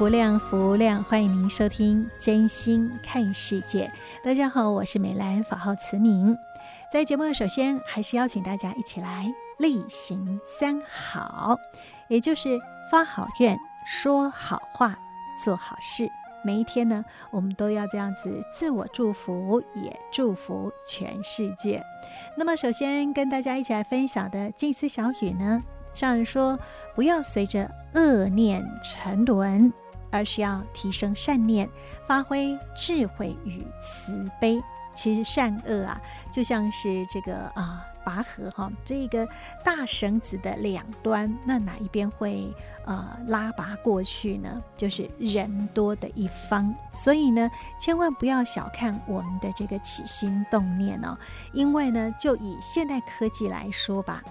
无量，福量。欢迎您收听《真心看世界》。大家好，我是美兰，法号慈明。在节目首先，还是邀请大家一起来例行三好，也就是发好愿、说好话、做好事。每一天呢，我们都要这样子自我祝福，也祝福全世界。那么，首先跟大家一起来分享的静思小语呢，上人说：不要随着恶念沉沦。而是要提升善念，发挥智慧与慈悲。其实善恶啊，就像是这个啊拔河哈，这个大绳子的两端，那哪一边会呃拉拔过去呢？就是人多的一方。所以呢，千万不要小看我们的这个起心动念哦，因为呢，就以现代科技来说吧，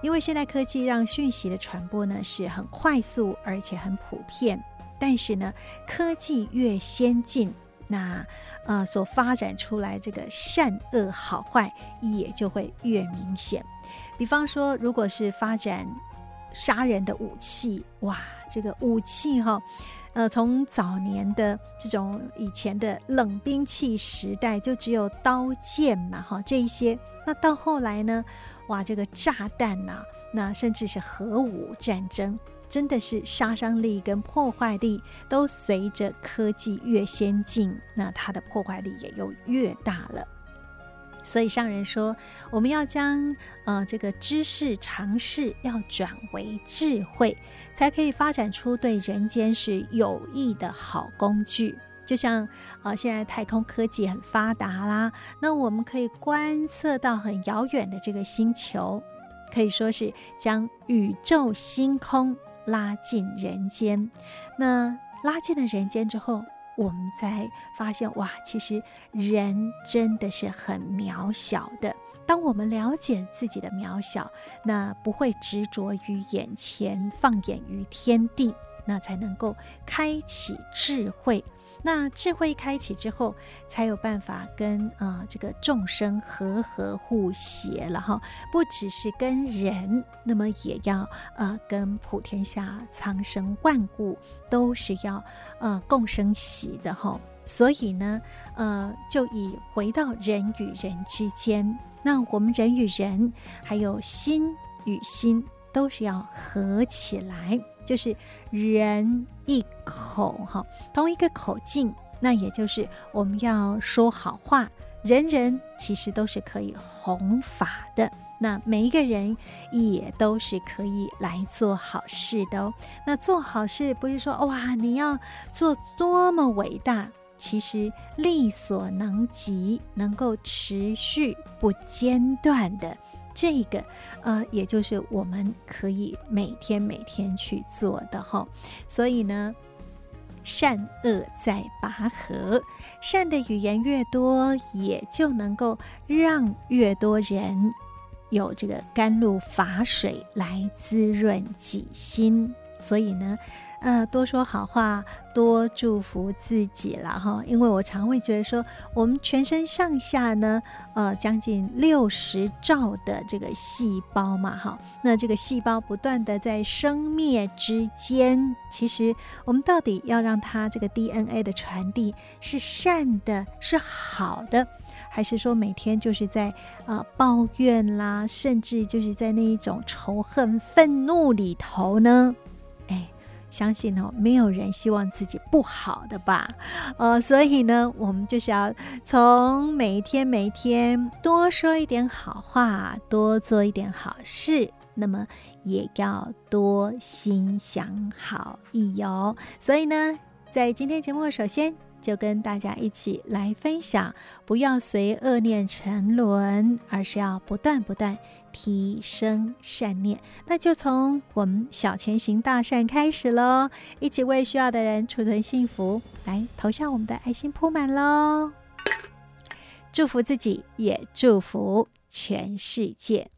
因为现代科技让讯息的传播呢是很快速，而且很普遍。但是呢，科技越先进，那呃所发展出来这个善恶好坏也就会越明显。比方说，如果是发展杀人的武器，哇，这个武器哈，呃，从早年的这种以前的冷兵器时代，就只有刀剑嘛，哈，这一些，那到后来呢，哇，这个炸弹呐，那甚至是核武战争。真的是杀伤力跟破坏力都随着科技越先进，那它的破坏力也就越大了。所以上人说，我们要将呃这个知识常识要转为智慧，才可以发展出对人间是有益的好工具。就像呃现在太空科技很发达啦，那我们可以观测到很遥远的这个星球，可以说是将宇宙星空。拉进人间，那拉进了人间之后，我们才发现哇，其实人真的是很渺小的。当我们了解自己的渺小，那不会执着于眼前，放眼于天地，那才能够开启智慧。那智慧开启之后，才有办法跟啊、呃、这个众生和和互协了哈。不只是跟人，那么也要呃跟普天下苍生万物都是要呃共生喜的哈。所以呢，呃，就以回到人与人之间，那我们人与人，还有心与心，都是要合起来。就是人一口哈，同一个口径，那也就是我们要说好话，人人其实都是可以弘法的。那每一个人也都是可以来做好事的哦。那做好事不是说哇，你要做多么伟大，其实力所能及，能够持续不间断的。这个呃，也就是我们可以每天每天去做的哈。所以呢，善恶在拔河，善的语言越多，也就能够让越多人有这个甘露法水来滋润己心。所以呢。呃，多说好话，多祝福自己了哈。因为我常会觉得说，我们全身上下呢，呃，将近六十兆的这个细胞嘛，哈，那这个细胞不断的在生灭之间，其实我们到底要让它这个 DNA 的传递是善的，是好的，还是说每天就是在呃抱怨啦，甚至就是在那一种仇恨、愤怒里头呢？相信哦，没有人希望自己不好的吧？呃，所以呢，我们就是要从每一天每一天多说一点好话，多做一点好事，那么也要多心想好意哟。所以呢，在今天节目，首先。就跟大家一起来分享，不要随恶念沉沦，而是要不断不断提升善念。那就从我们小前行大善开始喽，一起为需要的人储存幸福，来投下我们的爱心铺满喽！祝福自己，也祝福全世界。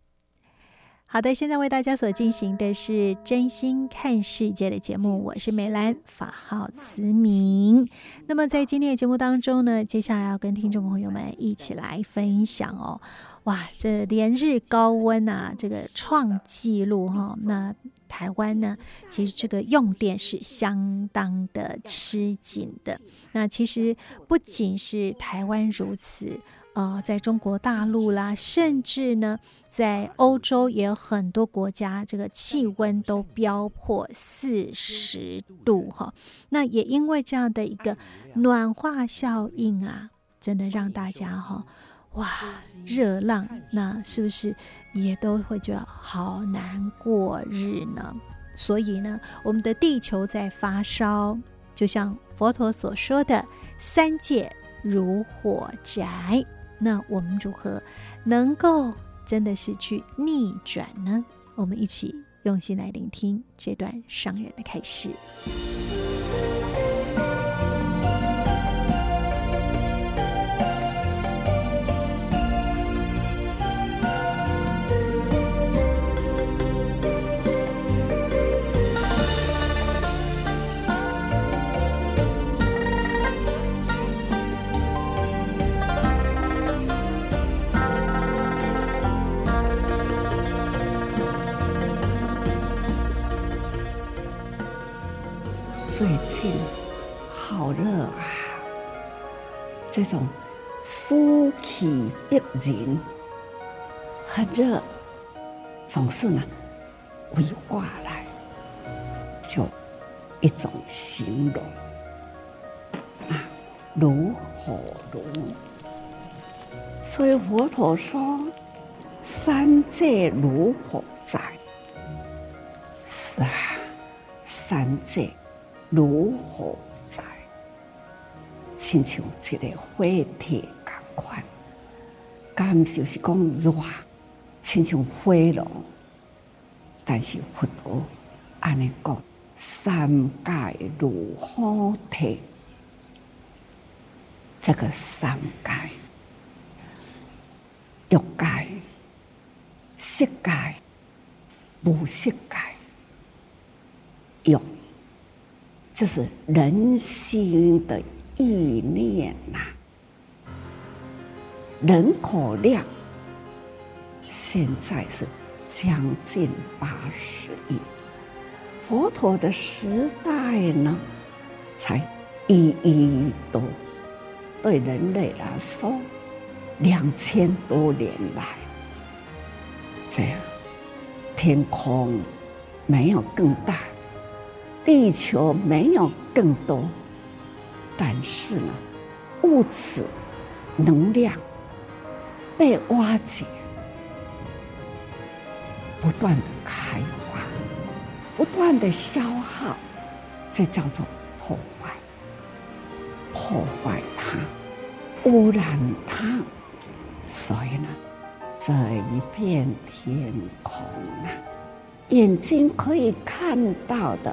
好的，现在为大家所进行的是真心看世界的节目，我是美兰，法号慈明。那么在今天的节目当中呢，接下来要跟听众朋友们一起来分享哦，哇，这连日高温啊，这个创纪录哈、哦。那台湾呢，其实这个用电是相当的吃紧的。那其实不仅是台湾如此。呃，在中国大陆啦，甚至呢，在欧洲也有很多国家，这个气温都飙破四十度哈。那也因为这样的一个暖化效应啊，真的让大家哈，哇，热浪，那是不是也都会觉得好难过日呢？所以呢，我们的地球在发烧，就像佛陀所说的“三界如火宅”。那我们如何能够真的是去逆转呢？我们一起用心来聆听这段伤人的开始。最近好热啊！这种暑气逼人，很热，总是呢，为话来就一种形容啊，如火如。所以佛陀说：“三界如火宅。”是啊，三界。如火在，亲像一个火体共款，感受是讲热，亲像火炉。但是佛陀安尼讲，三界如火体，这个三界，欲界、色界、无色界，欲。这是人心的意念呐、人口量现在是将近八十亿，佛陀的时代呢，才一亿多，对人类来说，两千多年来，这样天空没有更大。地球没有更多，但是呢，物质能量被挖掘，不断的开花，不断的消耗，这叫做破坏，破坏它，污染它，所以呢，这一片天空啊，眼睛可以看到的。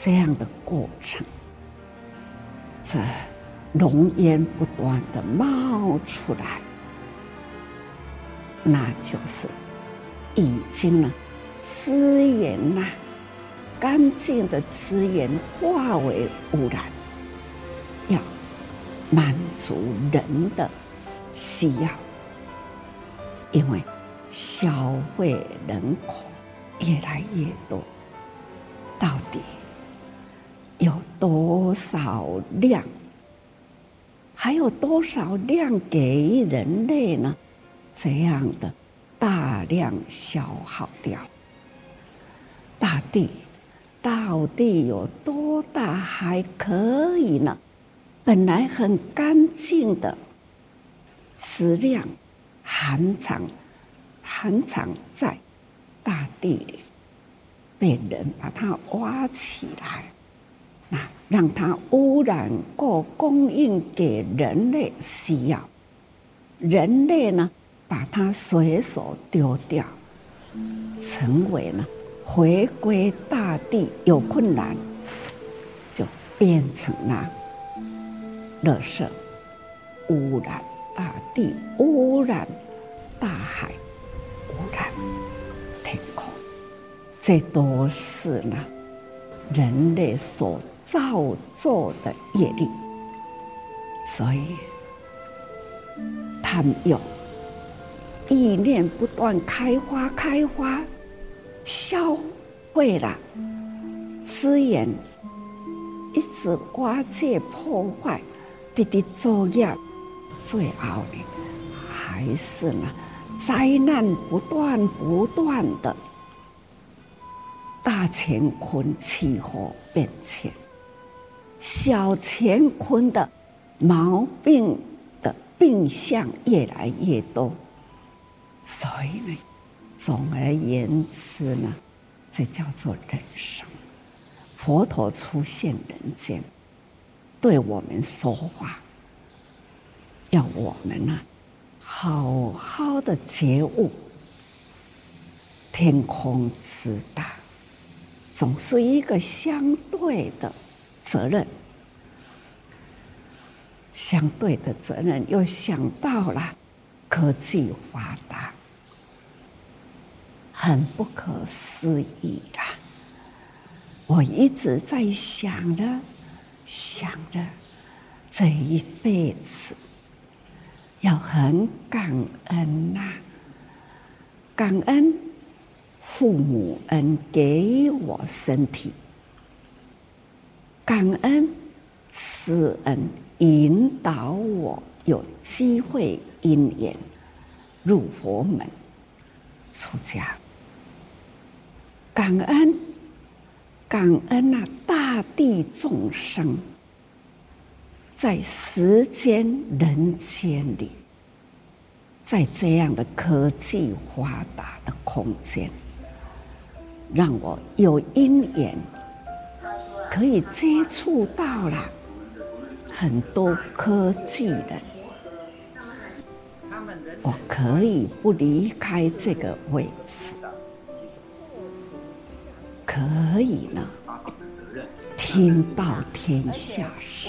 这样的过程，这浓烟不断的冒出来，那就是已经呢，资源呐，干净的资源化为污染，要满足人的需要，因为消费人口越来越多，到底。有多少量？还有多少量给人类呢？这样的大量消耗掉大地，到底有多大还可以呢？本来很干净的质量，含藏含藏在大地里，被人把它挖起来，那让它污染过，供应给人类需要。人类呢，把它随手丢掉，成为了回归大地有困难，就变成了垃圾，污染大地，污染大海，污染天空，这都是呢人类所造作的业力，所以。他们有意念不断开花，开花消费了资源，一直挖掘破坏，滴滴作业，最后呢，还是呢灾难不断不断的，大乾坤气候变迁，小乾坤的毛病的。病象越来越多，所以呢，总而言之呢，这叫做人生。佛陀出现人间，对我们说话，要我们呢，好好的觉悟。天空之大，总是一个相对的责任。相对的责任，又想到了科技发达，很不可思议啦！我一直在想着，想着这一辈子要很感恩呐，感恩父母恩给我身体，感恩师恩。引导我有机会因缘入佛门出家，感恩感恩那大地众生，在时间人间里，在这样的科技发达的空间，让我有因缘可以接触到了。很多科技人，我可以不离开这个位置，可以呢，听到天下事，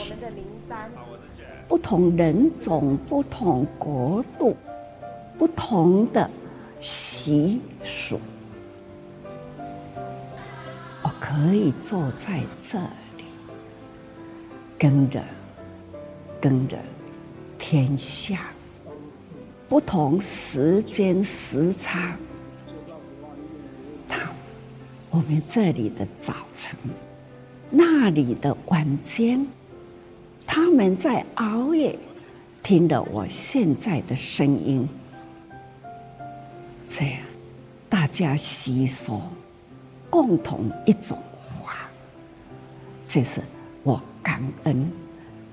不同人种、不同国度、不同的习俗，可以坐在这里，跟着。跟着天下不同时间时差，他我们这里的早晨，那里的晚间，他们在熬夜，听着我现在的声音，这样大家吸收共同一种话，这是我感恩。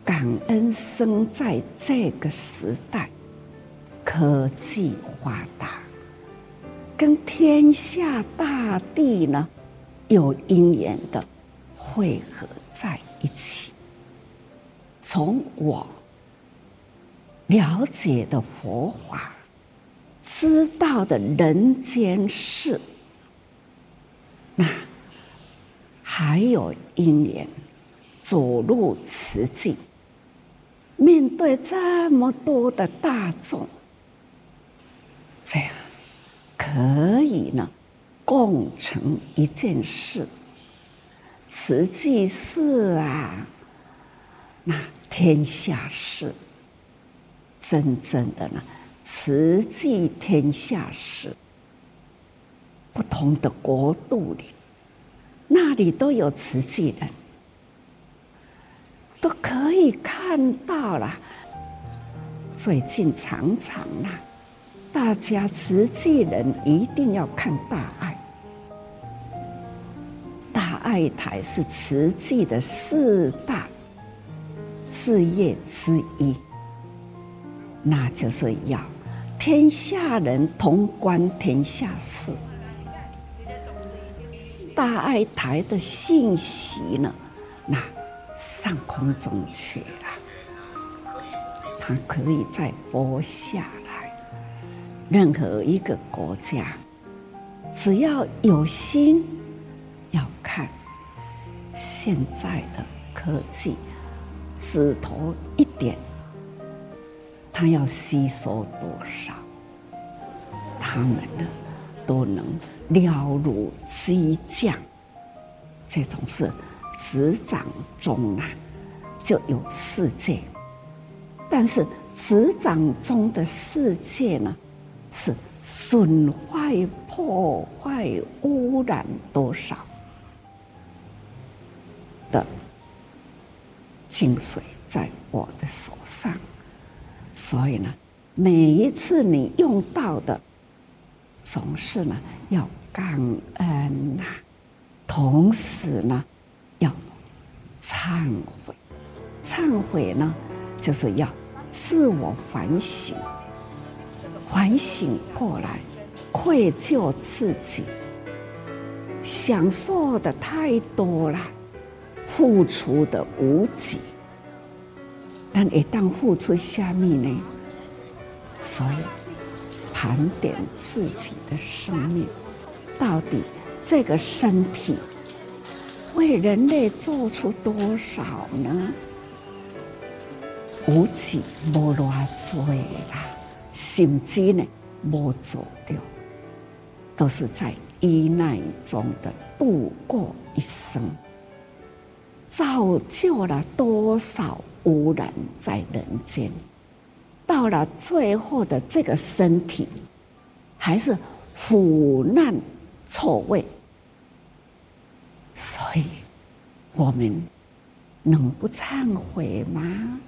感恩生在这个时代，科技发达，跟天下大地呢有因缘的汇合在一起。从我了解的佛法，知道的人间事，那还有因缘走入慈济。面对这么多的大众，这样可以呢，共成一件事。慈济事啊，那天下事，真正的呢，慈济天下事，不同的国度里，那里都有慈济人。都可以看到了。最近常常啦，大家慈济人一定要看大爱。大爱台是慈济的四大事业之一，那就是要天下人同观天下事。大爱台的信息呢，那上空中去了，它可以再播下来。任何一个国家，只要有心要看现在的科技，指头一点，它要吸收多少，他们呢都能。了如机匠，这种是执掌中啊，就有世界。但是执掌中的世界呢，是损坏、破坏、污染多少的精髓在我的手上。所以呢，每一次你用到的。总是呢要感恩呐，同时呢要忏悔。忏悔呢就是要自我反省，反省过来，愧疚自己，享受的太多了，付出的无几。但一旦付出下面呢，所以。盘点自己的生命，到底这个身体为人类做出多少呢？无起无偌多啦，甚至呢无做掉，都是在依赖中的度过一生，造就了多少污染在人间。到了最后的这个身体，还是腐烂臭味，所以我们能不忏悔吗？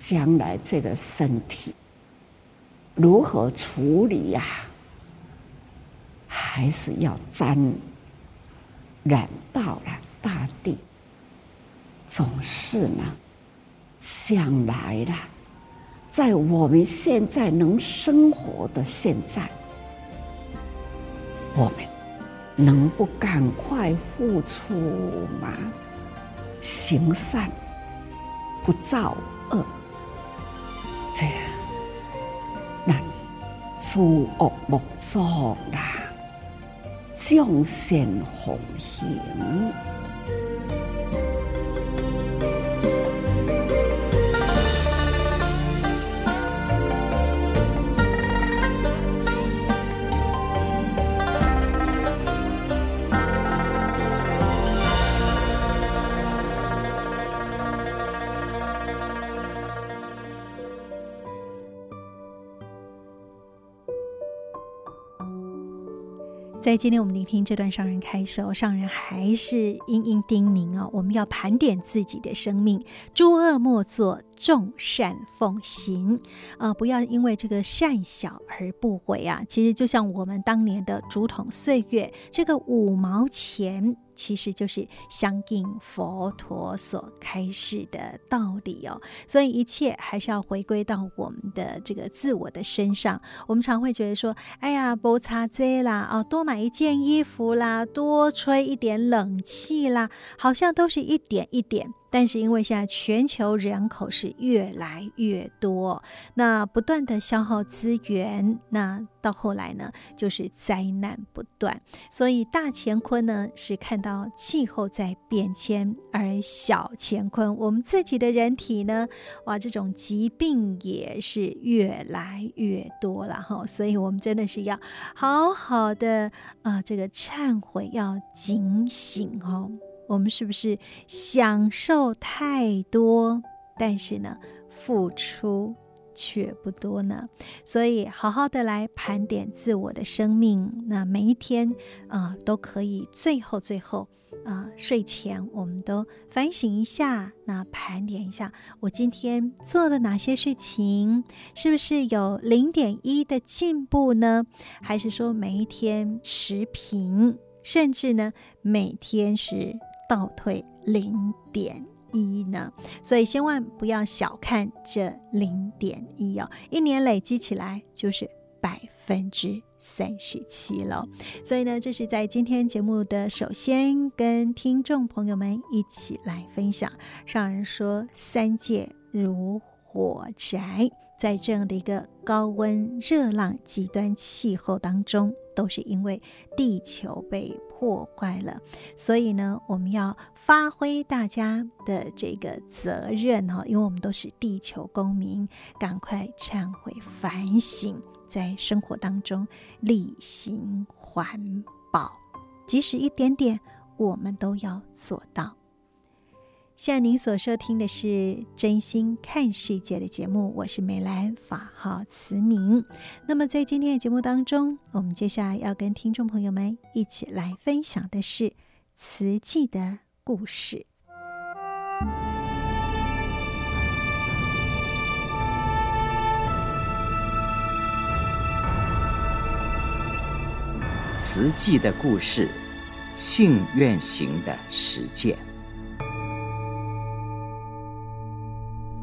将来这个身体如何处理呀？还是要沾染到了大地，总是呢，想来了。在我们现在能生活的现在，我们能不赶快付出吗？行善，不造恶，这样，那诸恶莫作啦，众善奉行。在今天我们聆听这段上人开示，上人还是殷殷叮咛哦，我们要盘点自己的生命，诸恶莫作，众善奉行啊、呃！不要因为这个善小而不为啊！其实就像我们当年的竹筒岁月，这个五毛钱。其实就是相应佛陀所开示的道理哦，所以一切还是要回归到我们的这个自我的身上。我们常会觉得说：“哎呀，不差这啦，哦，多买一件衣服啦，多吹一点冷气啦，好像都是一点一点。”但是因为现在全球人口是越来越多，那不断的消耗资源，那到后来呢，就是灾难不断。所以大乾坤呢是看到气候在变迁，而小乾坤我们自己的人体呢，哇，这种疾病也是越来越多了哈。所以我们真的是要好好的啊、这个忏悔，要警醒哦。我们是不是享受太多，但是呢，付出却不多呢？所以好好的来盘点自我的生命，那每一天啊、都可以最后最后啊、睡前我们都反省一下，那盘点一下我今天做了哪些事情，是不是有零点一的进步呢？还是说每一天持平？甚至呢，每天是倒退零点一呢。所以千万不要小看这零点一哦，一年累积起来就是百分之三十七了。所以呢，这是在今天节目的首先跟听众朋友们一起来分享。上人说，三界如火宅。在这样的一个高温、热浪、极端气候当中，都是因为地球被破坏了。所以呢，我们要发挥大家的这个责任哈，因为我们都是地球公民，赶快忏悔反省，在生活当中例行环保，即使一点点，我们都要做到。现在您所收听的是《真心看世界》的节目，我是美兰，法号慈明。那么在今天的节目当中，我们接下来要跟听众朋友们一起来分享的是慈济的故事。慈济的故事，信愿行的实践。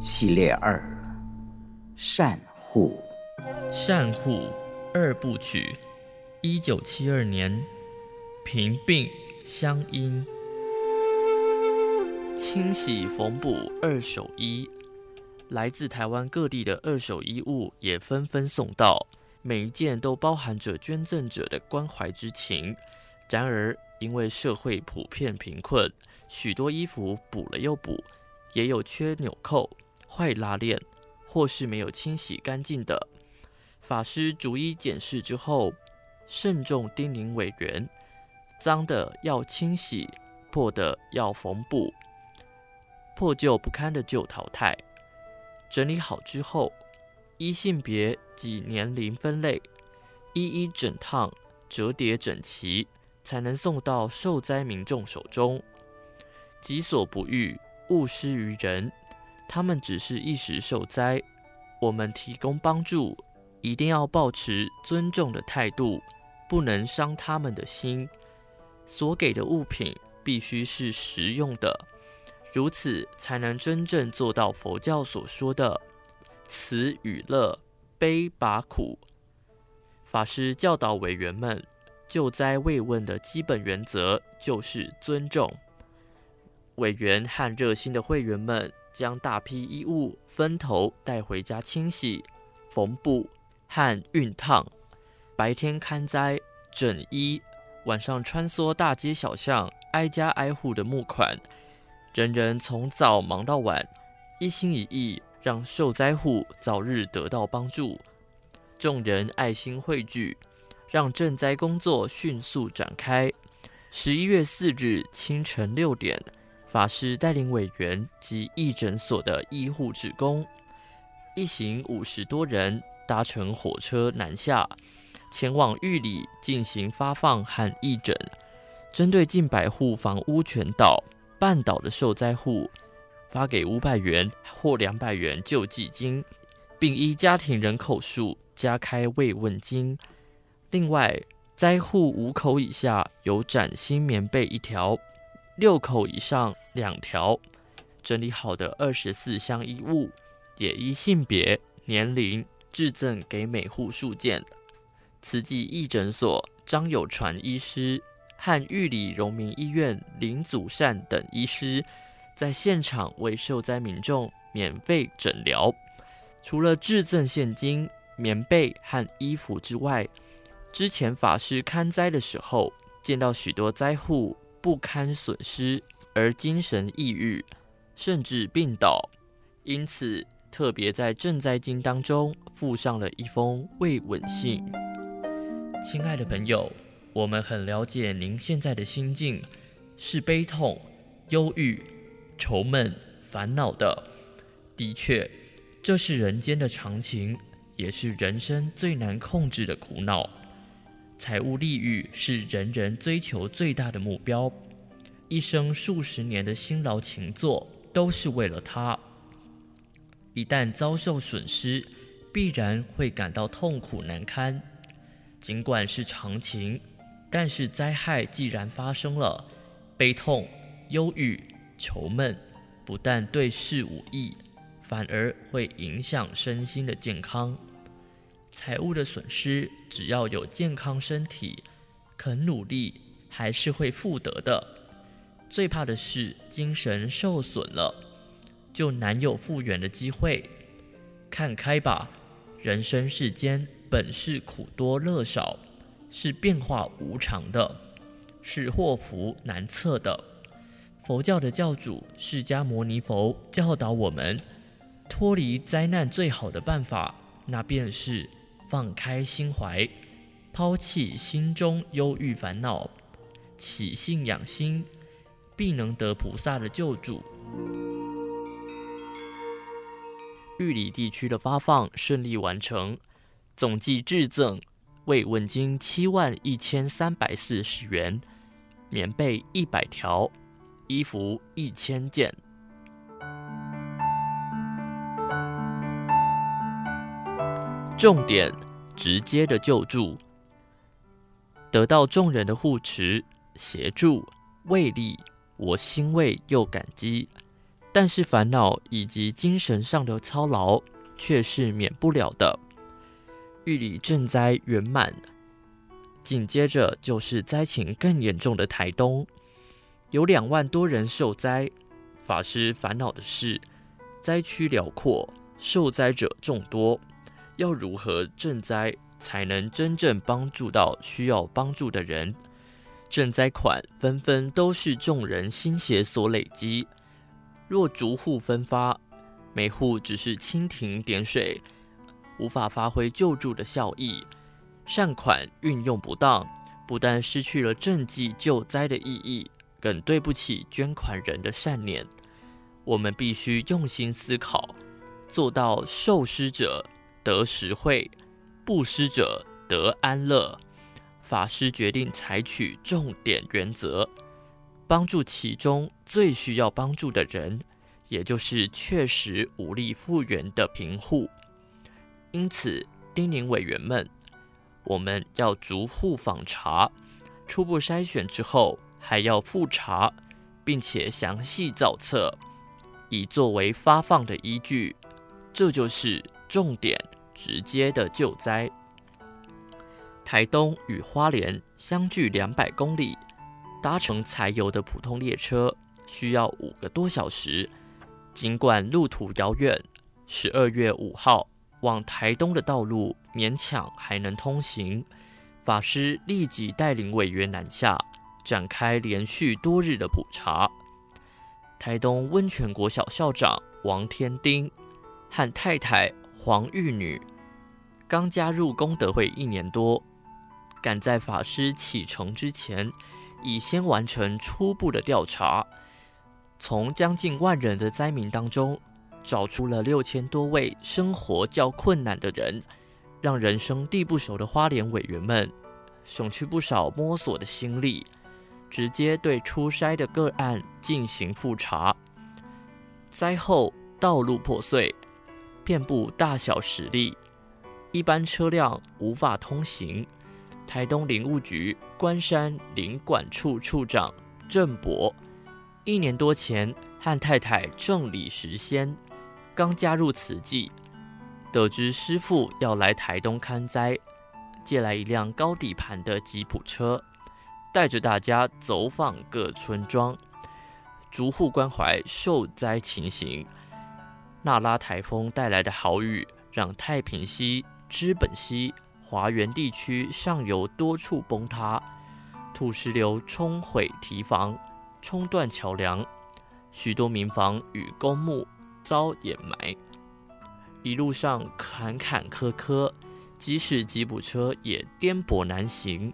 系列二：善护。善护二部曲，一九七二年，平病相因，清洗缝补二手衣，来自台湾各地的二手衣物也纷纷送到，每一件都包含着捐赠者的关怀之情。然而，因为社会普遍贫困，许多衣服补了又补，也有缺纽扣。坏拉链，或是没有清洗干净的，法师逐一检视之后，慎重叮咛委员：脏的要清洗，破的要缝补，破旧不堪的就淘汰。整理好之后，依性别及年龄分类，一一整烫折叠整齐，才能送到受灾民众手中。己所不欲，勿施于人。他们只是一时受灾，我们提供帮助，一定要保持尊重的态度，不能伤他们的心。所给的物品必须是实用的，如此才能真正做到佛教所说的慈与乐、悲拔苦。法师教导委员们，救灾慰问的基本原则就是尊重。委员和热心的会员们。将大批衣物分头带回家清洗、缝补和熨烫，白天看灾整衣，晚上穿梭大街小巷，挨家挨户的募款，人人从早忙到晚，一心一意让受灾户早日得到帮助。众人爱心汇聚，让赈灾工作迅速展开。十一月四日清晨六点。法师带领委员及义诊所的医护职工，一行五十多人搭乘火车南下，前往玉里进行发放和义诊。针对近百户房屋全倒、半倒的受灾户，发给五百元或两百元救济金，并依家庭人口数加开慰问金。另外，灾户五口以下有崭新棉被一条。六口以上两条，整理好的二十四箱衣物，也依性别、年龄致赠给每户数件。慈济义诊所张有传医师和玉里荣民医院林祖善等医师，在现场为受灾民众免费诊疗。除了致赠现金、棉被和衣服之外，之前法师看灾的时候，见到许多灾户。不堪损失而精神抑郁，甚至病倒，因此特别在赈灾经当中附上了一封慰问信。亲爱的朋友，我们很了解您现在的心境是悲痛、忧郁、愁闷、烦恼的。的确，这是人间的常情，也是人生最难控制的苦恼。财务利欲是人人追求最大的目标，一生数十年的辛劳勤作都是为了它。一旦遭受损失，必然会感到痛苦难堪。尽管是常情，但是灾害既然发生了，悲痛、忧郁、愁闷，不但对事无益，反而会影响身心的健康。财务的损失，只要有健康身体，肯努力，还是会复得的。最怕的是精神受损了，就难有复原的机会。看开吧，人生世间本是苦多乐少，是变化无常的，是祸福难测的。佛教的教主释迦牟尼佛教导我们，脱离灾难最好的办法，那便是放开心怀，抛弃心中忧郁烦恼，起信仰心，必能得菩萨的救助。玉里地区的发放顺利完成，总计致赠慰问金七万一千三百四十元，棉被一百条，衣服一千件。重点，直接的救助，得到众人的护持、协助、慰励，我欣慰又感激。但是烦恼以及精神上的操劳却是免不了的。玉里赈灾圆满，紧接着就是灾情更严重的台东，有两万多人受灾。法师烦恼的是，灾区辽阔，受灾者众多，要如何赈灾才能真正帮助到需要帮助的人？赈灾款纷纷都是众人心血所累积。若逐户分发，每户只是蜻蜓点水，无法发挥救助的效益。善款运用不当，不但失去了赈济救灾的意义，更对不起捐款人的善念。我们必须用心思考，做到受施者得实惠，布施者得安乐。法师决定采取重点原则。帮助其中最需要帮助的人，也就是确实无力复原的贫户。因此，叮咛委员们，我们要逐户访查，初步筛选之后，还要复查，并且详细造册，以作为发放的依据。这就是重点，直接的救灾。台东与花莲相距两百公里。搭乘柴油的普通列车需要五个多小时，尽管路途遥远，十二月五号往台东的道路勉强还能通行。法师立即带领委员南下，展开连续多日的普查。台东温泉国小校长王天丁和太太黄玉女刚加入功德会一年多，赶在法师启程之前。已先完成初步的调查，从将近万人的灾民当中，找出了六千多位生活较困难的人，让人生地不熟的花莲委员们省去不少摸索的心力，直接对初筛的个案进行复查。灾后道路破碎，遍布大小石礫，一般车辆无法通行。台东林务局关山林管处处长郑博，一年多前和太太郑李时先刚加入慈济，得知师父要来台东看灾，借来一辆高底盘的吉普车，带着大家走访各村庄，逐户关怀受灾情形。那拉台风带来的豪雨，让太平溪、知本溪。华园地区上游多处崩塌，土石流冲毁堤防，冲断桥梁，许多民房与公墓遭掩埋。一路上坎坎坷坷，即使吉普车也颠簸难行。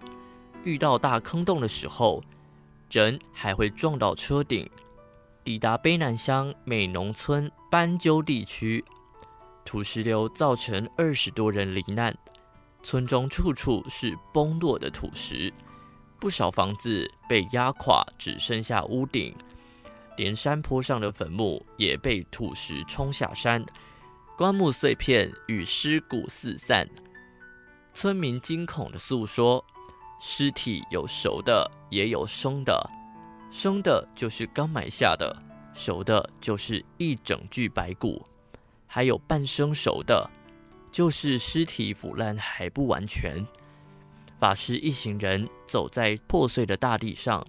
遇到大坑洞的时候，人还会撞到车顶。抵达卑南乡美浓村斑鸠地区，土石流造成二十多人罹难。村中处处是崩落的土石，不少房子被压垮，只剩下屋顶，连山坡上的坟墓也被土石冲下山，棺木碎片与尸骨四散。村民惊恐地诉说：尸体有熟的，也有生的。生的就是刚埋下的，熟的就是一整具白骨，还有半生熟的，就是尸体腐烂还不完全。法师一行人走在破碎的大地上，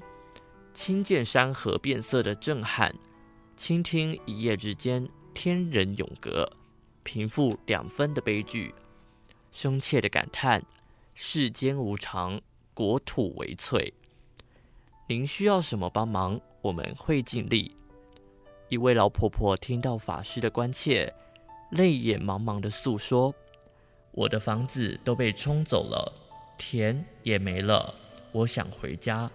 亲见山河变色的震撼，倾听一夜之间天人永隔、贫富两分的悲剧，深切的感叹世间无常，国土为脆。您需要什么帮忙，我们会尽力。一位老婆婆听到法师的关切，泪眼茫茫的诉说：“我的房子都被冲走了。”田也没了，我想回家，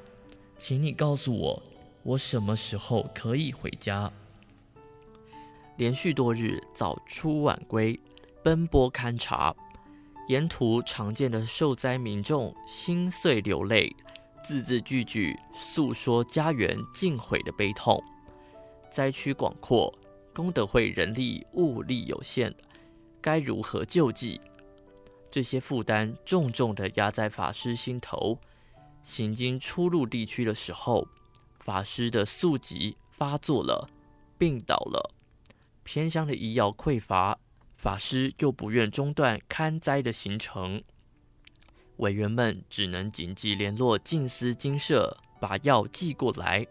请你告诉我，我什么时候可以回家？连续多日早出晚归，奔波勘察，沿途常见的受灾民众心碎流泪，字字句句诉说家园尽毁的悲痛。灾区广阔，功德会人力物力有限，该如何救济？这些负担重重地压在法师心头。行经出入地区的时候，法师的宿疾发作了，病倒了。偏乡的医药匮乏，法师又不愿中断看灾的行程，委员们只能紧急联络静思精舍，把药寄过来。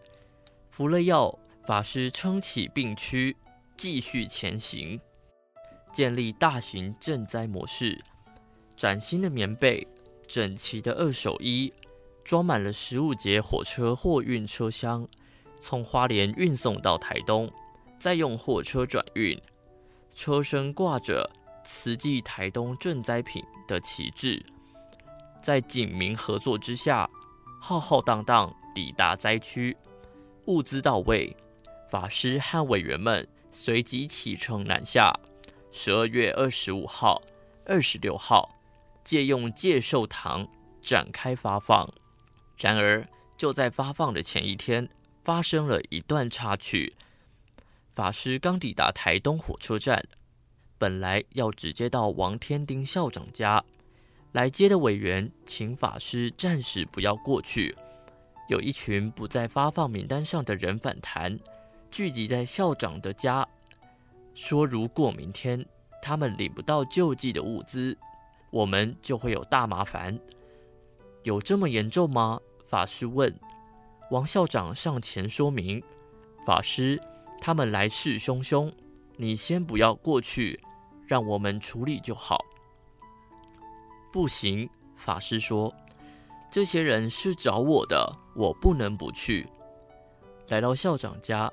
服了药，法师撑起病躯，继续前行，建立大型赈灾模式。崭新的棉被，整齐的二手衣，装满了十五节火车货运车厢，从花莲运送到台东，再用货车转运。车身挂着“慈济台东赈灾品”的旗帜，在警民合作之下，浩浩荡荡抵达灾区，物资到位，法师和委员们随即启程南下。十二月二十五号、二十六号。借用戒寿堂展开发放，然而就在发放的前一天，发生了一段插曲。法师刚抵达台东火车站，本来要直接到王天丁校长家，来接的委员请法师暂时不要过去。有一群不在发放名单上的人反弹，聚集在校长的家，说如果明天他们领不到救济的物资，我们就会有大麻烦，有这么严重吗？法师问。王校长上前说明：法师，他们来势汹汹，你先不要过去，让我们处理就好。不行，法师说，这些人是找我的，我不能不去。来到校长家，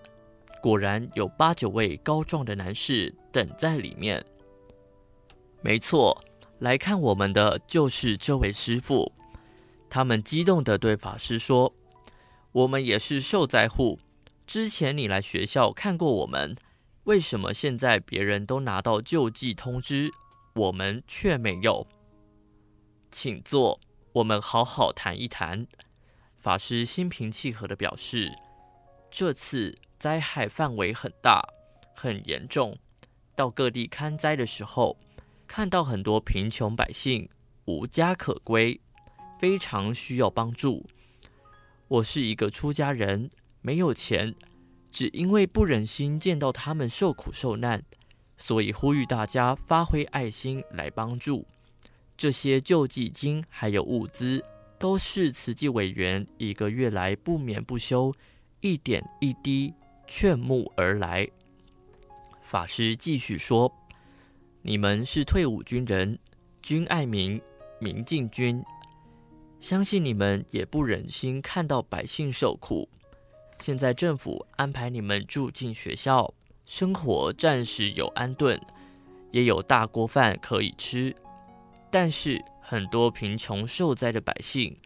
果然有八九位高壮的男士等在里面。没错。来看我们的就是这位师傅，他们激动地对法师说：“我们也是受灾户，之前你来学校看过我们，为什么现在别人都拿到救济通知，我们却没有？”请坐，我们好好谈一谈。法师心平气和地表示：“这次灾害范围很大，很严重，到各地勘灾的时候。”看到很多贫穷百姓无家可归，非常需要帮助。我是一个出家人，没有钱，只因为不忍心见到他们受苦受难，所以呼吁大家发挥爱心来帮助。这些救济金还有物资，都是慈济委员一个月来不眠不休，一点一滴劝募而来。法师继续说。你们是退伍军人，军爱民，民敬军。相信你们也不忍心看到百姓受苦。现在政府安排你们住进学校，生活暂时有安顿，也有大锅饭可以吃。但是很多贫穷受灾的百姓，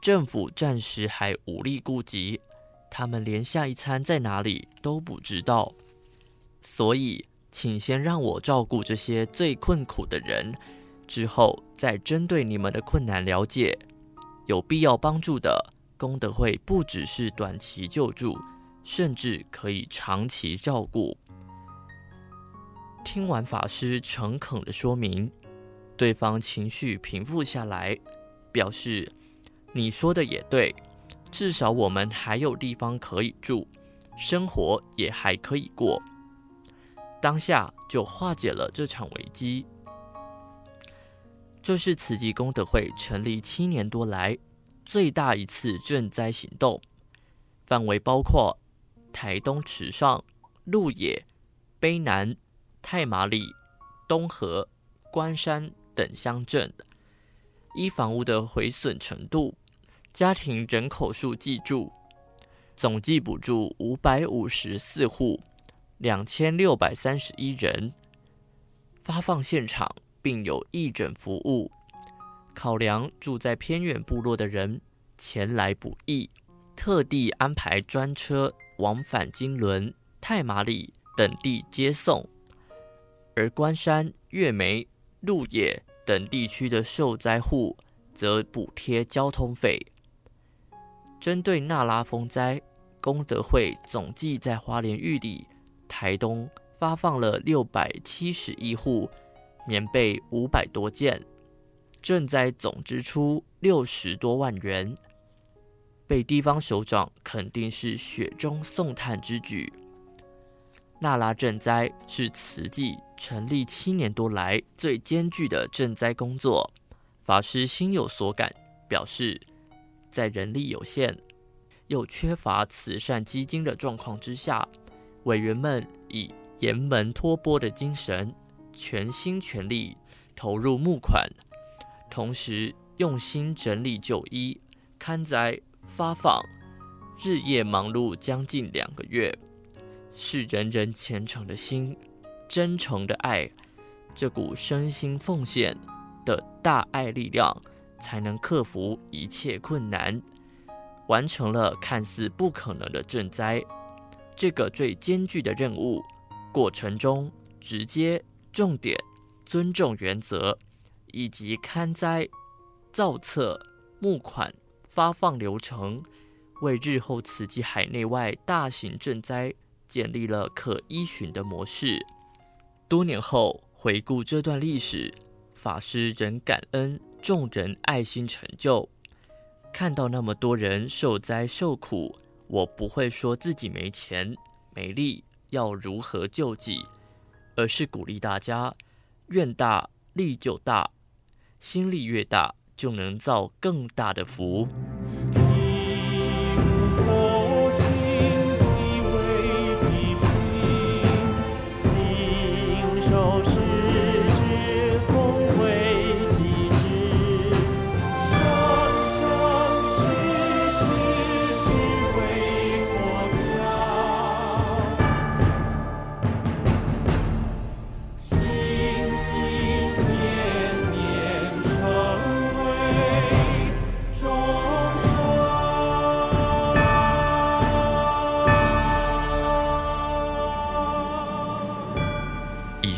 政府暂时还无力顾及，他们连下一餐在哪里都不知道。所以。请先让我照顾这些最困苦的人，之后再针对你们的困难了解，有必要帮助的，功德会不只是短期救助，甚至可以长期照顾。听完法师诚恳的说明，对方情绪平复下来，表示你说的也对，至少我们还有地方可以住，生活也还可以过。当下就化解了这场危机。这是慈济功德会成立七年多来最大一次赈灾行动，范围包括台东池上、鹿野、卑南、太麻里、东河、关山等乡镇，依房屋的毁损程度、家庭人口数计住，总计补助五百五十四户，两千六百三十一人。发放现场并有义诊服务，考量住在偏远部落的人前来补义，特地安排专车往返金轮、太麻里等地接送。而关山、月眉、鹿野等地区的受灾户则补贴交通费。针对那拉风灾，功德会总计在花莲玉里、台东发放了六百七十一户棉被五百多件，赈灾总支出六十多万元，被地方首长肯定是雪中送炭之举。那拉赈灾是慈济成立七年多来最艰巨的赈灾工作，法师心有所感，表示在人力有限又缺乏慈善基金的状况之下，委员们以严门托钵的精神，全心全力投入募款，同时用心整理旧衣、刊载、发放，日夜忙碌将近两个月。是人人虔诚的心，真诚的爱，这股身心奉献的大爱力量，才能克服一切困难，完成了看似不可能的赈灾。这个最艰巨的任务过程中，直接、重点、尊重原则，以及勘灾、造册、募款、发放流程，为日后慈济海内外大型赈灾。建立了可依循的模式。多年后回顾这段历史，法师仍感恩众人爱心成就。看到那么多人受灾受苦，我不会说自己没钱没力，要如何救济，而是鼓励大家愿大力就大，心力越大，就能造更大的福。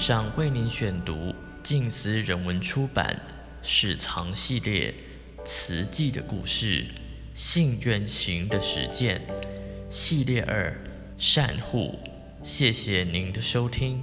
上为您选读静思人文出版《史藏系列》慈济的故事，信愿行的实践系列二善护，谢谢您的收听。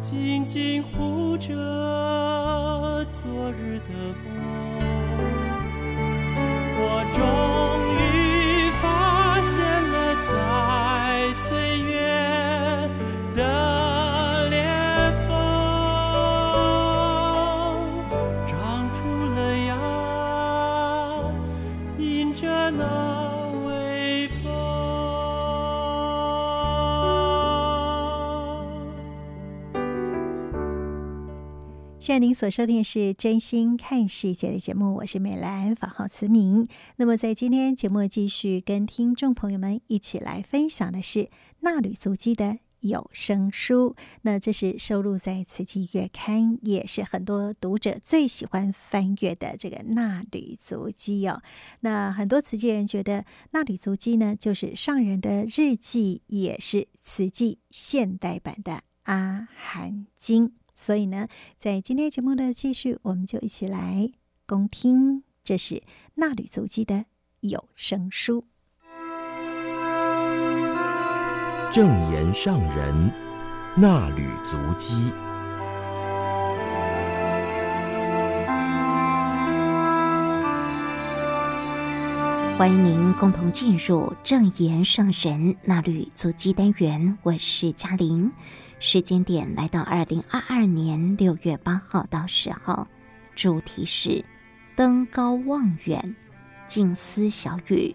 静静护着昨日的光，我终。您所收听的是《真心看世界》的节目，我是美兰，法号慈明。那么在今天节目继续跟听众朋友们一起来分享的是纳履足迹的有声书。那这是收录在《慈济月刊》，也是很多读者最喜欢翻阅的这个纳履足迹哦。那很多慈济人觉得纳履足迹呢，就是上人的日记，也是慈济现代版的《阿含经》。所以呢，在今天节目的继续，我们就一起来恭听，这是纳履足迹的有声书。正言上人纳履足迹，欢迎您共同进入正言上人衲履足迹单元，我是嘉玲。时间点来到二零二二年六月八号到十号，主题是登高望远，静思小语。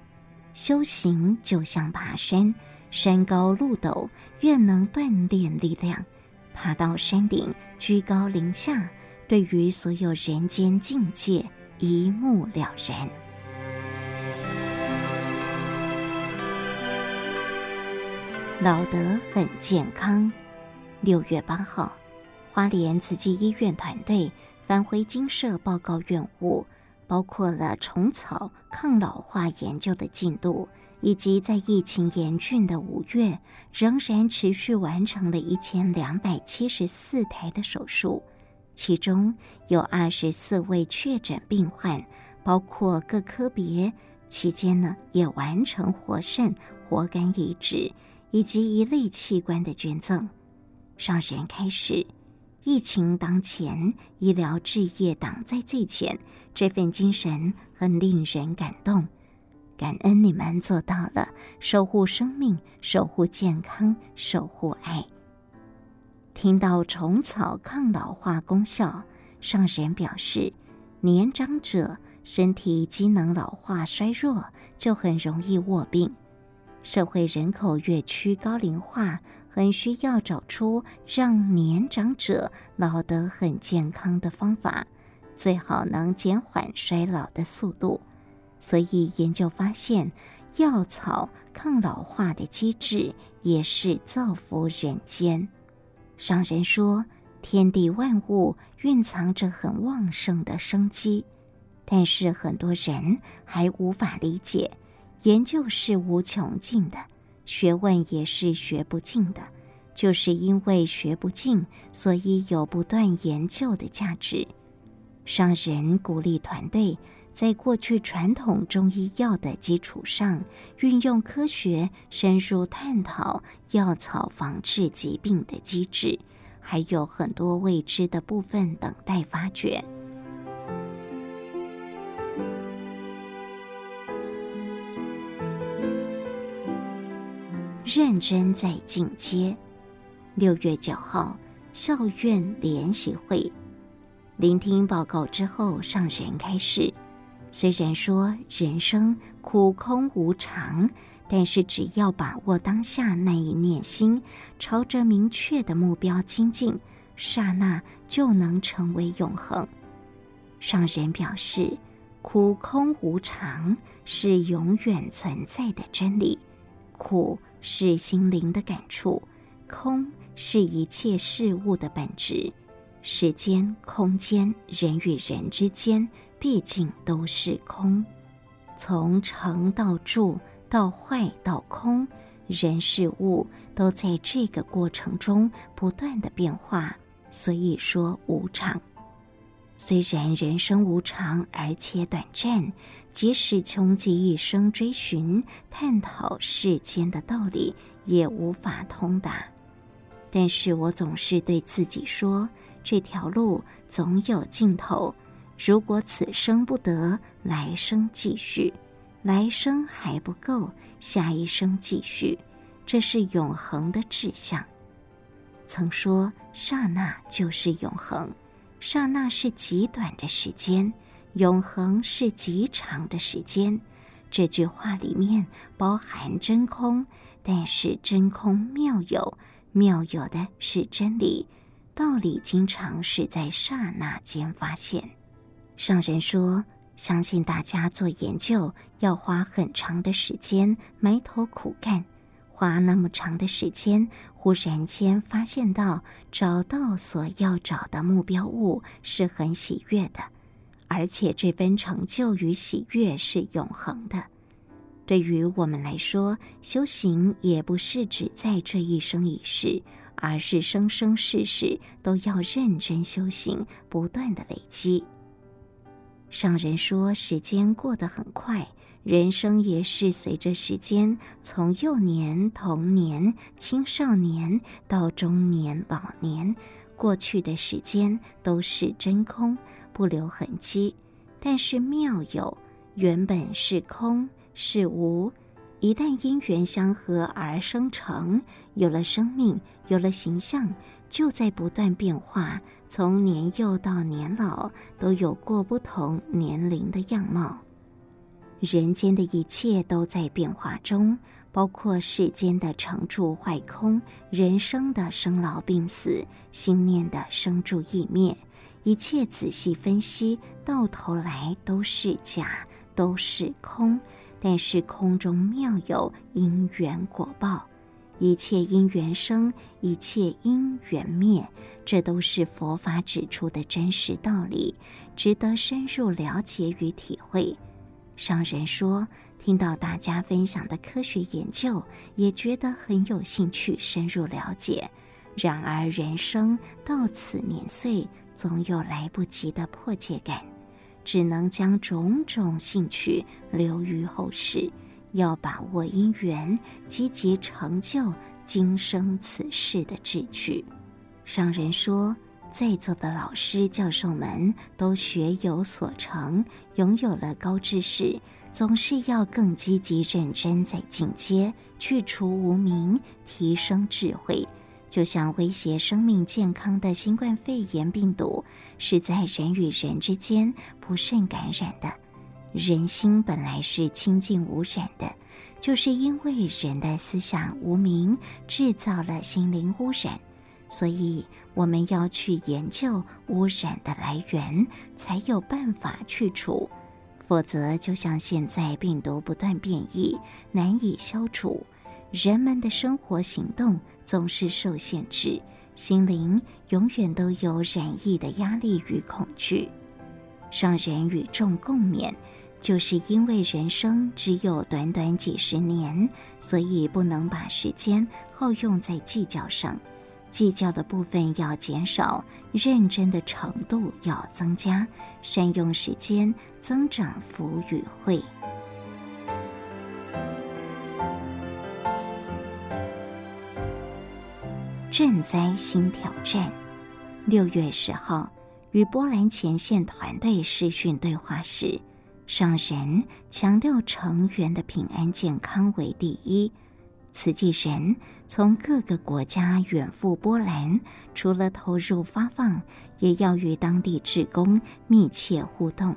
修行就像爬山，山高路陡，越能锻炼力量。爬到山顶，居高临下，对于所有人间境界一目了然。老得很健康。六月八号，花莲慈济医院团队返回精舍报告院务，包括了虫草抗老化研究的进度，以及在疫情严峻的五月，仍然持续完成了一千两百七十四台的手术，其中有二十四位确诊病患，包括各科别，期间呢也完成活肾、活肝移植以及一类器官的捐赠。上人开始，疫情当前，医疗置业挡在最前，这份精神很令人感动。感恩你们做到了，守护生命，守护健康，守护爱。听到虫草抗老化功效，上人表示，年长者身体机能老化衰弱，就很容易卧病。社会人口越趋高龄化。很需要找出让年长者老得很健康的方法，最好能减缓衰老的速度。所以研究发现，药草抗老化的机制也是造福人间。上人说，天地万物蕴藏着很旺盛的生机，但是很多人还无法理解，研究是无穷尽的。学问也是学不尽的，就是因为学不尽，所以有不断研究的价值。上人鼓励团队在过去传统中医药的基础上，运用科学深入探讨药草防治疾病的机制，还有很多未知的部分等待发掘。认真在进阶。六月九号，校院联席会，聆听报告之后，上人开始：虽然说人生苦空无常，但是只要把握当下那一念心，朝着明确的目标精进，刹那就能成为永恒。上人表示：苦空无常是永远存在的真理，苦。是心灵的感触，空是一切事物的本质。时间、空间、人与人之间，毕竟都是空。从成到住，到坏到空，人事物都在这个过程中不断的变化，所以说无常。虽然人生无常，而且短暂，即使穷极一生追寻探讨世间的道理，也无法通达。但是我总是对自己说，这条路总有尽头。如果此生不得，来生继续；来生还不够，下一生继续。这是永恒的志向。曾说，刹那就是永恒。刹那是极短的时间，永恒是极长的时间。这句话里面包含真空，但是真空妙有，妙有的是真理。道理经常是在刹那间发现。上人说，相信大家做研究要花很长的时间，埋头苦干，花那么长的时间，忽然间发现到找到所要找的目标物是很喜悦的，而且这份成就与喜悦是永恒的。对于我们来说，修行也不是只在这一生一世，而是生生世世都要认真修行，不断的累积。上人说，时间过得很快，人生也是随着时间，从幼年、童年、青少年到中年、老年，过去的时间都是真空，不留痕迹。但是妙有，原本是空。是无，一旦因缘相合而生成，有了生命，有了形象，就在不断变化。从年幼到年老，都有过不同年龄的样貌。人间的一切都在变化中，包括世间的成住坏空，人生的生老病死，心念的生住异灭，一切仔细分析，到头来都是假，都是空。但是空中妙有因缘果报，一切因缘生，一切因缘灭，这都是佛法指出的真实道理，值得深入了解与体会。上人说，听到大家分享的科学研究，也觉得很有兴趣深入了解。然而人生到此年岁，总有来不及的迫切感。只能将种种兴趣留于后世，要把握因缘，积极成就今生此世的志趣。上人说，在座的老师教授们都学有所成，拥有了高知识，总是要更积极认真在进阶，去除无明，提升智慧。就像威胁生命健康的新冠肺炎病毒，是在人与人之间不慎感染的。人心本来是清净无染的，就是因为人的思想无明，制造了心灵污染。所以我们要去研究污染的来源，才有办法去除。否则，就像现在病毒不断变异，难以消除。人们的生活行动总是受限制，心灵永远都有染疫的压力与恐惧。让人与众共勉，就是因为人生只有短短几十年，所以不能把时间耗用在计较上，计较的部分要减少，认真的程度要增加，善用时间，增长福与慧。赈灾新挑战。六月十号，与波兰前线团队视讯对话时，上人强调成员的平安健康为第一。慈济人从各个国家远赴波兰，除了投入发放，也要与当地志工密切互动，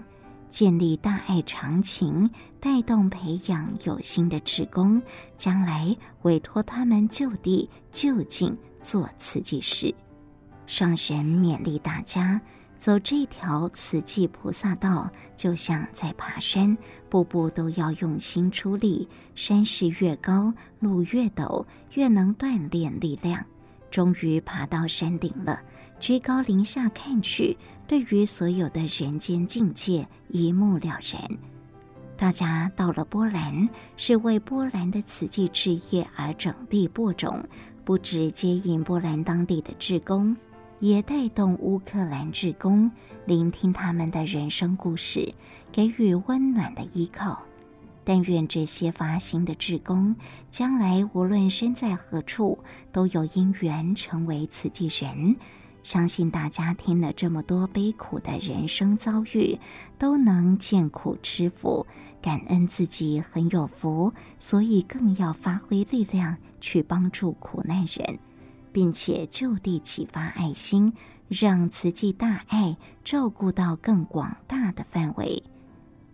建立大爱长情，带动培养有心的志工，将来委托他们就地就近。做慈济事，上神勉励大家走这条慈济菩萨道，就像在爬山，步步都要用心出力。山势越高，路越陡，越能锻炼力量。终于爬到山顶了，居高临下看去，对于所有的人间境界一目了然。大家到了波兰，是为波兰的慈济事业而整地播种。不只接引波兰当地的志工，也带动乌克兰志工，聆听他们的人生故事，给予温暖的依靠。但愿这些发心的志工，将来无论身在何处，都有因缘成为慈济人。相信大家听了这么多悲苦的人生遭遇，都能见苦知福。感恩自己很有福，所以更要发挥力量去帮助苦难人，并且就地启发爱心，让慈济大爱照顾到更广大的范围。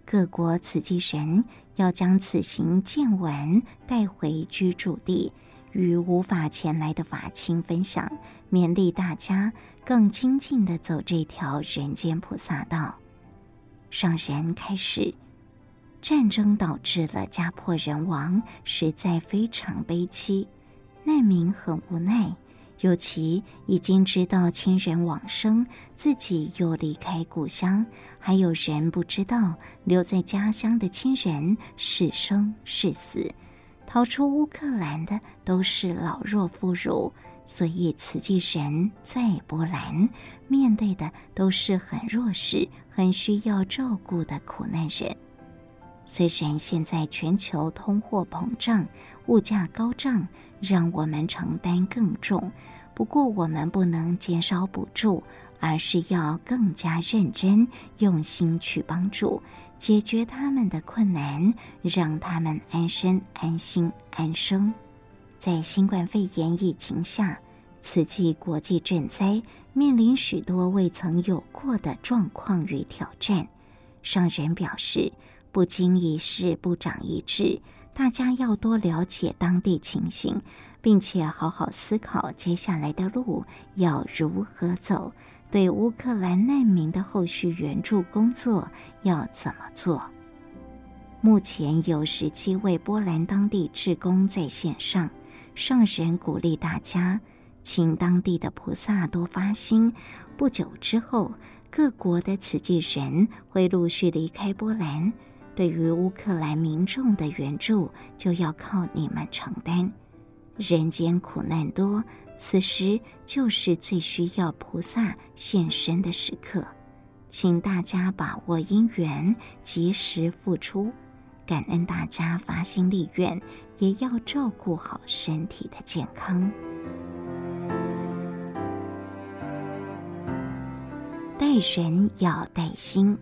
各国慈济人要将此行见闻带回居住地，与无法前来的法亲分享，勉励大家更精进地走这条人间菩萨道。上人开始，战争导致了家破人亡，实在非常悲凄，难民很无奈。尤其已经知道亲人往生，自己又离开故乡，还有人不知道留在家乡的亲人是生是死。逃出乌克兰的都是老弱妇孺，所以慈济人在波兰面对的都是很弱势、很需要照顾的苦难人。虽然现在全球通货膨胀、物价高涨，让我们承担更重。不过，我们不能减少补助，而是要更加认真、用心去帮助，解决他们的困难，让他们安身、安心、安生。在新冠肺炎疫情下，此际国际赈灾，面临许多未曾有过的状况与挑战。上人表示，不经一事不长一智，大家要多了解当地情形。并且好好思考接下来的路要如何走，对乌克兰难民的后续援助工作要怎么做？目前有十七位波兰当地志工在线上，上人鼓励大家，请当地的菩萨多发心。不久之后，各国的慈济人会陆续离开波兰，对于乌克兰民众的援助就要靠你们承担。人间苦难多，此时就是最需要菩萨现身的时刻，请大家把握因缘，及时付出。感恩大家发心立愿，也要照顾好身体的健康。待人要带心。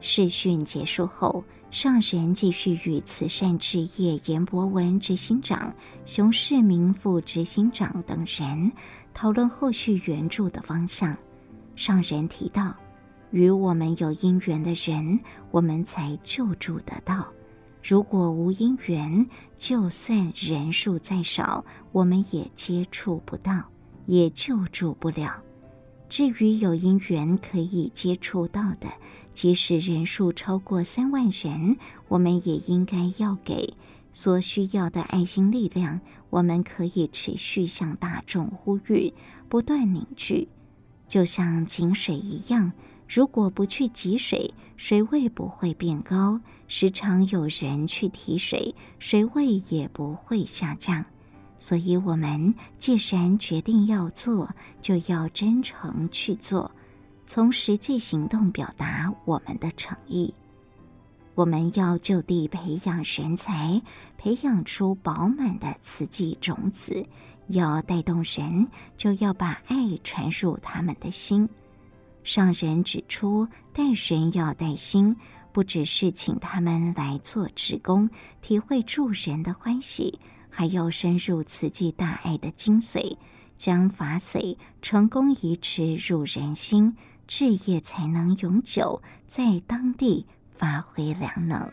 试训结束后。上人继续与慈善志业严博文执行长、熊世明副执行长等人讨论后续援助的方向。上人提到，与我们有因缘的人，我们才救助得到；如果无因缘，就算人数再少，我们也接触不到，也救助不了。至于有因缘可以接触到的，即使人数超过三万人，我们也应该要给所需要的爱心力量。我们可以持续向大众呼吁，不断凝聚，就像井水一样。如果不去汲水，水位不会变高；时常有人去提水，水位也不会下降。所以，我们既然决定要做，就要真诚去做。从实际行动表达我们的诚意。我们要就地培养人才，培养出饱满的慈济种子。要带动人，就要把爱传入他们的心。上人指出，带人要带心，不只是请他们来做职工，体会助人的欢喜，还要深入慈济大爱的精髓，将法髓成功移植入人心。置业才能永久在当地发挥良能。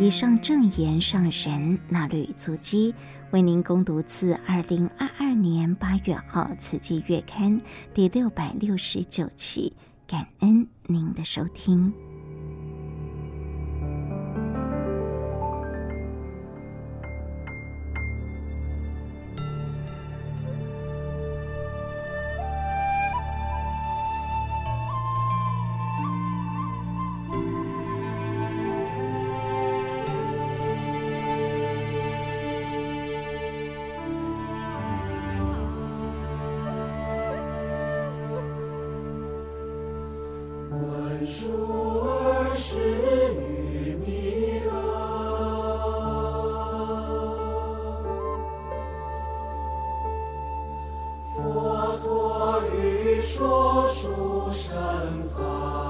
以上正言上人纳履足迹，为您攻读自二零二二年八月号《慈济月刊》第六百六十九期，感恩您的收听。佛陀欲说殊胜法。